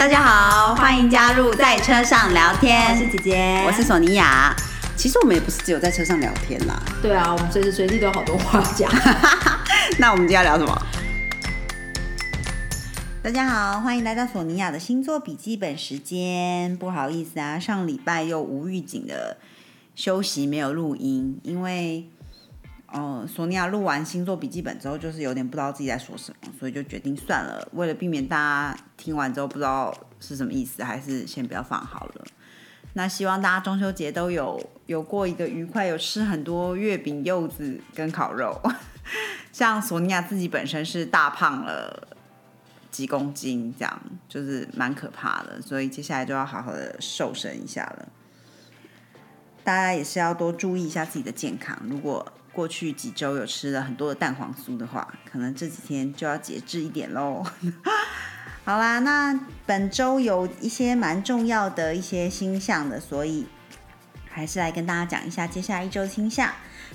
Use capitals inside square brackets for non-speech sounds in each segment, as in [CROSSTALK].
大家好，欢迎加入在车上聊天。我是姐姐，我是索尼娅。其实我们也不是只有在车上聊天啦。对啊，我们随时随地都有好多话讲。[LAUGHS] 那我们今天聊什么？大家好，欢迎来到索尼娅的星座笔记本时间。不好意思啊，上礼拜又无预警的休息，没有录音，因为哦，索尼娅录完星座笔记本之后，就是有点不知道自己在说什么，所以就决定算了。为了避免大家听完之后不知道是什么意思，还是先不要放好了。那希望大家中秋节都有有过一个愉快，有吃很多月饼、柚子跟烤肉。[LAUGHS] 像索尼娅自己本身是大胖了。几公斤这样就是蛮可怕的，所以接下来就要好好的瘦身一下了。大家也是要多注意一下自己的健康。如果过去几周有吃了很多的蛋黄酥的话，可能这几天就要节制一点喽。[LAUGHS] 好啦，那本周有一些蛮重要的一些星象的，所以还是来跟大家讲一下接下来一周星象。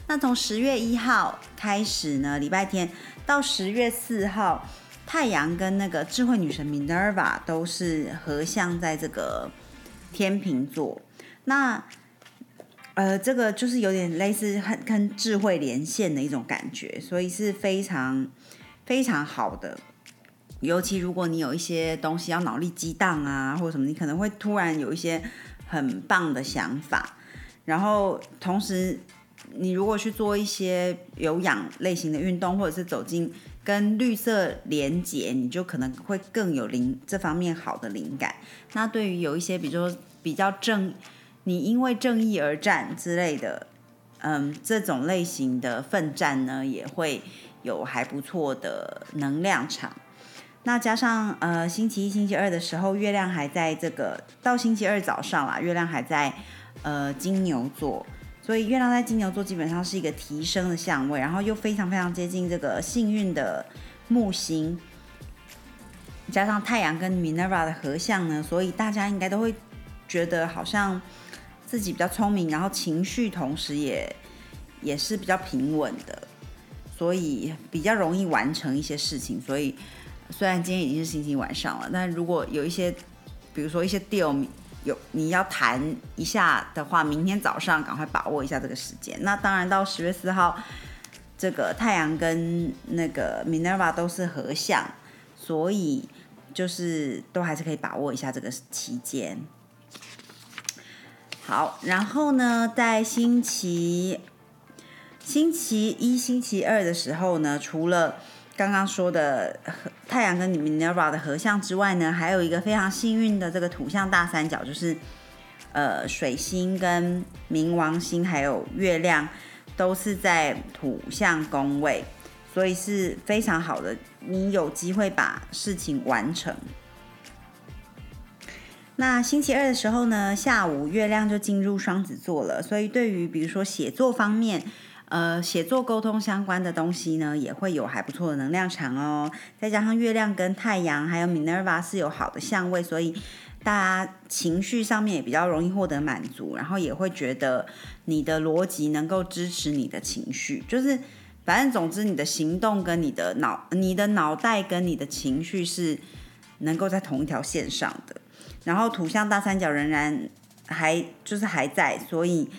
那从十月一号开始呢，礼拜天到十月四号。太阳跟那个智慧女神 Minerva 都是合相在这个天平座，那呃，这个就是有点类似很跟智慧连线的一种感觉，所以是非常非常好的。尤其如果你有一些东西要脑力激荡啊，或者什么，你可能会突然有一些很棒的想法，然后同时你如果去做一些有氧类型的运动，或者是走进。跟绿色连接，你就可能会更有灵这方面好的灵感。那对于有一些，比如说比较正，你因为正义而战之类的，嗯，这种类型的奋战呢，也会有还不错的能量场。那加上呃，星期一、星期二的时候，月亮还在这个到星期二早上啦，月亮还在呃金牛座。所以月亮在金牛座基本上是一个提升的相位，然后又非常非常接近这个幸运的木星，加上太阳跟 Minerva 的合相呢，所以大家应该都会觉得好像自己比较聪明，然后情绪同时也也是比较平稳的，所以比较容易完成一些事情。所以虽然今天已经是星期晚上了，但如果有一些，比如说一些 deal。有你要谈一下的话，明天早上赶快把握一下这个时间。那当然到十月四号，这个太阳跟那个 Minerva 都是合相，所以就是都还是可以把握一下这个期间。好，然后呢，在星期星期一、星期二的时候呢，除了刚刚说的太阳跟 Minerva 的合相之外呢，还有一个非常幸运的这个土象大三角，就是呃水星跟冥王星还有月亮都是在土象宫位，所以是非常好的，你有机会把事情完成。那星期二的时候呢，下午月亮就进入双子座了，所以对于比如说写作方面。呃，写作沟通相关的东西呢，也会有还不错的能量场哦。再加上月亮跟太阳还有 Minerva 是有好的相位，所以大家情绪上面也比较容易获得满足，然后也会觉得你的逻辑能够支持你的情绪。就是反正总之，你的行动跟你的脑、你的脑袋跟你的情绪是能够在同一条线上的。然后土象大三角仍然还就是还在，所以。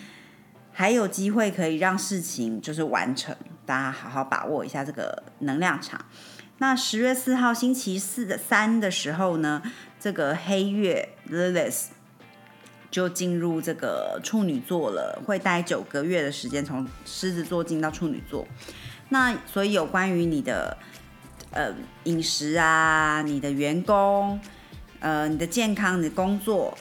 还有机会可以让事情就是完成，大家好好把握一下这个能量场。那十月四号星期四的三的时候呢，这个黑月 Lilith 就进入这个处女座了，会待九个月的时间，从狮子座进到处女座。那所以有关于你的呃饮食啊，你的员工，呃你的健康，你的工作。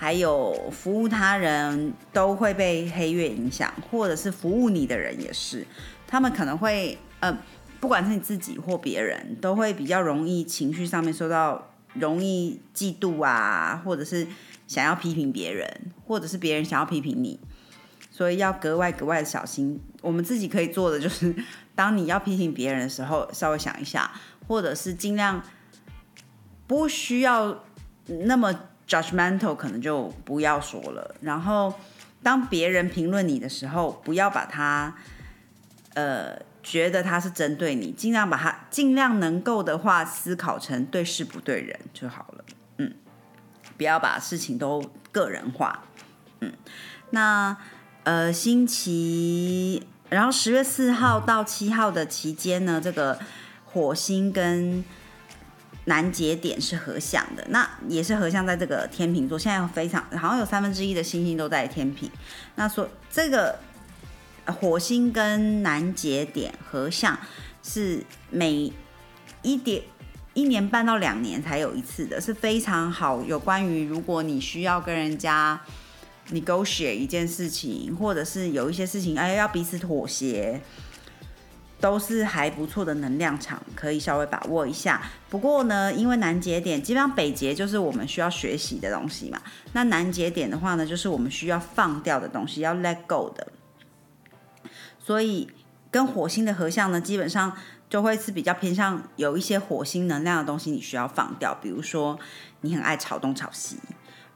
还有服务他人都会被黑月影响，或者是服务你的人也是，他们可能会呃，不管是你自己或别人，都会比较容易情绪上面受到容易嫉妒啊，或者是想要批评别人，或者是别人想要批评你，所以要格外格外的小心。我们自己可以做的就是，当你要批评别人的时候，稍微想一下，或者是尽量不需要那么。Judgmental 可能就不要说了。然后，当别人评论你的时候，不要把它，呃，觉得他是针对你，尽量把它尽量能够的话思考成对事不对人就好了。嗯，不要把事情都个人化，嗯，那呃星期，然后十月四号到七号的期间呢，这个火星跟南节点是合相的，那也是合相在这个天平座，现在非常好像有三分之一的星星都在天平，那说这个火星跟南节点合相是每一点一年半到两年才有一次的，是非常好。有关于如果你需要跟人家 negotiate 一件事情，或者是有一些事情哎要彼此妥协。都是还不错的能量场，可以稍微把握一下。不过呢，因为南节点基本上北节就是我们需要学习的东西嘛，那南节点的话呢，就是我们需要放掉的东西，要 let go 的。所以跟火星的合相呢，基本上就会是比较偏向有一些火星能量的东西，你需要放掉。比如说你很爱吵东吵西，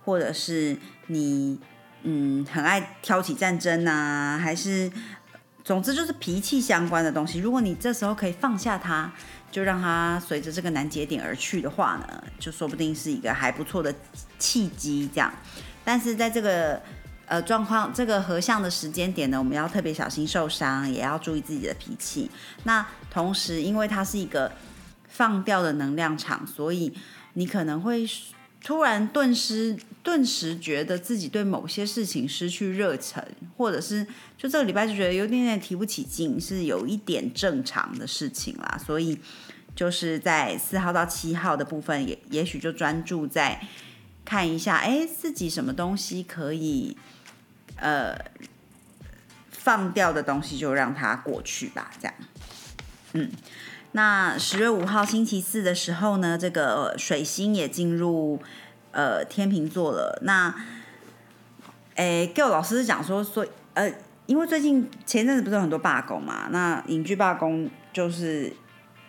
或者是你嗯很爱挑起战争啊，还是。总之就是脾气相关的东西，如果你这时候可以放下它，就让它随着这个难节点而去的话呢，就说不定是一个还不错的契机。这样，但是在这个呃状况、这个合相的时间点呢，我们要特别小心受伤，也要注意自己的脾气。那同时，因为它是一个放掉的能量场，所以你可能会。突然顿时顿时觉得自己对某些事情失去热忱，或者是就这个礼拜就觉得有点点提不起劲，是有一点正常的事情啦。所以就是在四号到七号的部分，也也许就专注在看一下，哎，自己什么东西可以呃放掉的东西，就让它过去吧。这样，嗯。那十月五号星期四的时候呢，这个水星也进入呃天秤座了。那，诶，Go 老师讲说，说呃，因为最近前阵子不是有很多罢工嘛，那影剧罢工就是，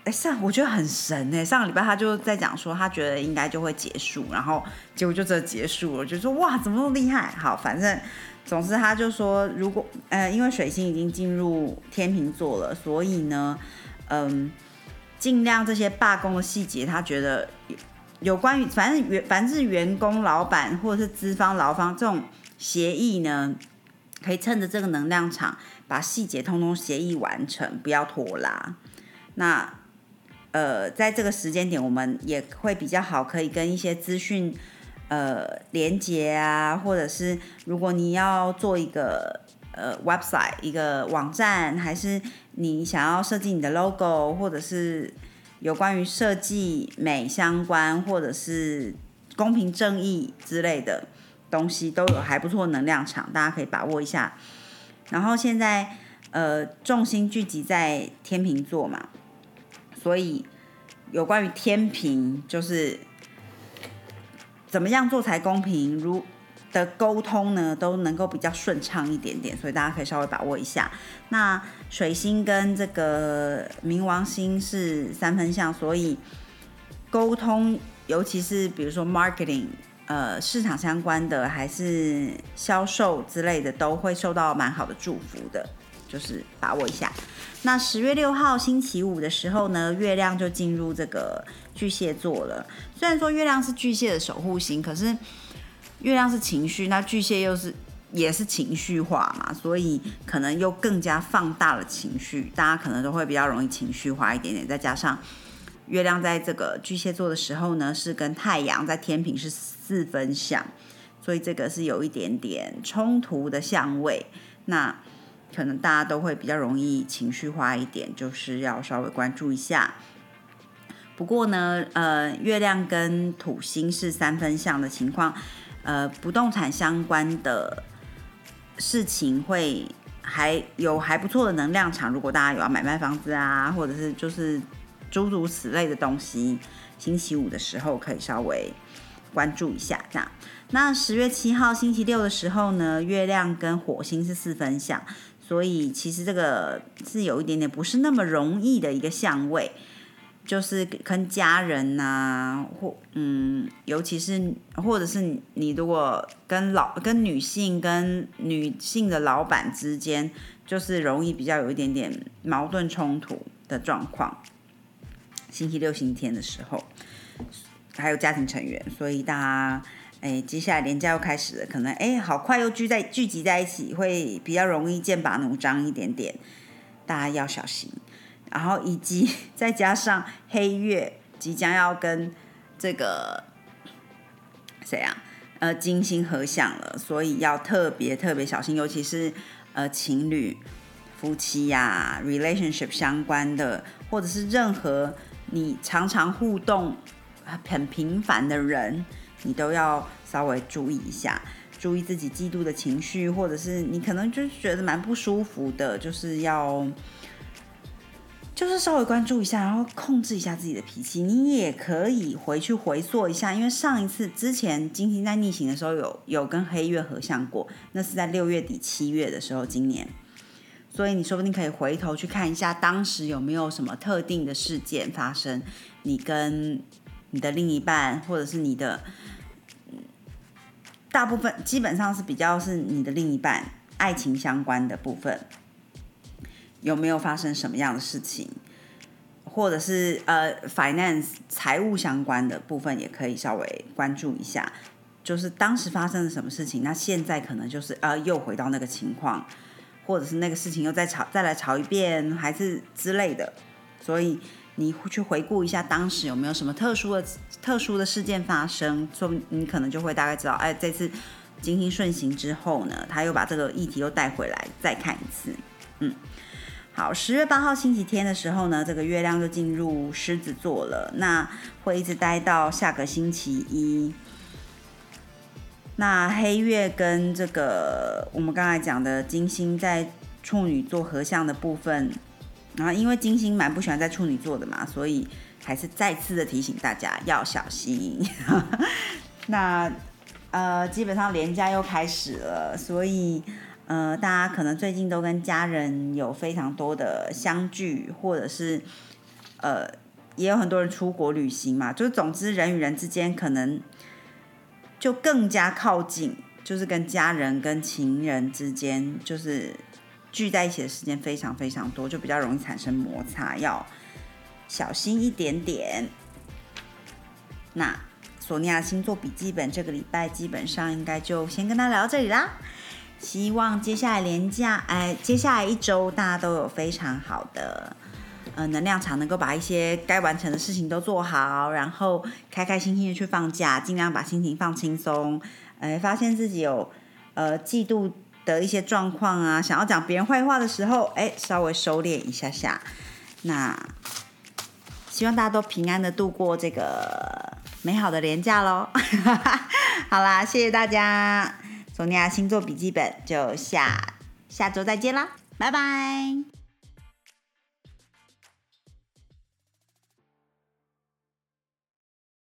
哎上我觉得很神哎，上个礼拜他就在讲说，他觉得应该就会结束，然后结果就这结束了，就说哇，怎么那么厉害？好，反正总之他就说，如果呃，因为水星已经进入天秤座了，所以呢，嗯。尽量这些罢工的细节，他觉得有关于反正员凡是员工、老板或者是资方、劳方这种协议呢，可以趁着这个能量场把细节通通协议完成，不要拖拉。那呃，在这个时间点，我们也会比较好，可以跟一些资讯呃连接啊，或者是如果你要做一个。呃，website 一个网站，还是你想要设计你的 logo，或者是有关于设计美相关，或者是公平正义之类的东西，都有还不错能量场，大家可以把握一下。然后现在呃，重心聚集在天平座嘛，所以有关于天平，就是怎么样做才公平？如的沟通呢都能够比较顺畅一点点，所以大家可以稍微把握一下。那水星跟这个冥王星是三分相，所以沟通，尤其是比如说 marketing，呃，市场相关的还是销售之类的，都会受到蛮好的祝福的，就是把握一下。那十月六号星期五的时候呢，月亮就进入这个巨蟹座了。虽然说月亮是巨蟹的守护星，可是。月亮是情绪，那巨蟹又是也是情绪化嘛，所以可能又更加放大了情绪，大家可能都会比较容易情绪化一点点。再加上月亮在这个巨蟹座的时候呢，是跟太阳在天平是四分相，所以这个是有一点点冲突的相位，那可能大家都会比较容易情绪化一点，就是要稍微关注一下。不过呢，呃，月亮跟土星是三分相的情况。呃，不动产相关的事情会还有还不错的能量场。如果大家有要买卖房子啊，或者是就是诸如此类的东西，星期五的时候可以稍微关注一下。这样，那十月七号星期六的时候呢，月亮跟火星是四分相，所以其实这个是有一点点不是那么容易的一个相位。就是跟家人呐，或嗯，尤其是或者是你如果跟老跟女性跟女性的老板之间，就是容易比较有一点点矛盾冲突的状况。星期六、星期天的时候，还有家庭成员，所以大家哎，接下来年假又开始了，可能哎，好快又聚在聚集在一起，会比较容易剑拔弩张一点点，大家要小心。然后以及 [LAUGHS] 再加上黑月即将要跟这个谁啊，呃，金星合相了，所以要特别特别小心，尤其是呃情侣、夫妻呀、relationship 相关的，或者是任何你常常互动很频繁的人，你都要稍微注意一下，注意自己嫉妒的情绪，或者是你可能就觉得蛮不舒服的，就是要。就是稍微关注一下，然后控制一下自己的脾气。你也可以回去回溯一下，因为上一次之前金星在逆行的时候，有有跟黑月合相过，那是在六月底七月的时候，今年。所以你说不定可以回头去看一下，当时有没有什么特定的事件发生，你跟你的另一半，或者是你的，大部分基本上是比较是你的另一半爱情相关的部分。有没有发生什么样的事情，或者是呃，finance 财务相关的部分也可以稍微关注一下，就是当时发生了什么事情，那现在可能就是呃又回到那个情况，或者是那个事情又再吵再来吵一遍，还是之类的，所以你去回顾一下当时有没有什么特殊的特殊的事件发生，说你可能就会大概知道，哎，这次金星顺行之后呢，他又把这个议题又带回来再看一次，嗯。好，十月八号星期天的时候呢，这个月亮就进入狮子座了，那会一直待到下个星期一。那黑月跟这个我们刚才讲的金星在处女座合相的部分，然后因为金星蛮不喜欢在处女座的嘛，所以还是再次的提醒大家要小心。[LAUGHS] 那呃，基本上连假又开始了，所以。呃，大家可能最近都跟家人有非常多的相聚，或者是呃，也有很多人出国旅行嘛。就是总之，人与人之间可能就更加靠近，就是跟家人、跟情人之间，就是聚在一起的时间非常非常多，就比较容易产生摩擦，要小心一点点。那索尼娅星座笔记本这个礼拜基本上应该就先跟他聊到这里啦。希望接下来连假，哎，接下来一周大家都有非常好的，呃，能量场，能够把一些该完成的事情都做好，然后开开心心的去放假，尽量把心情放轻松。哎，发现自己有呃嫉妒的一些状况啊，想要讲别人坏话的时候，哎，稍微收敛一下下。那希望大家都平安的度过这个美好的连假喽。[LAUGHS] 好啦，谢谢大家。索尼娅星座笔记本就下下周再见啦，拜拜。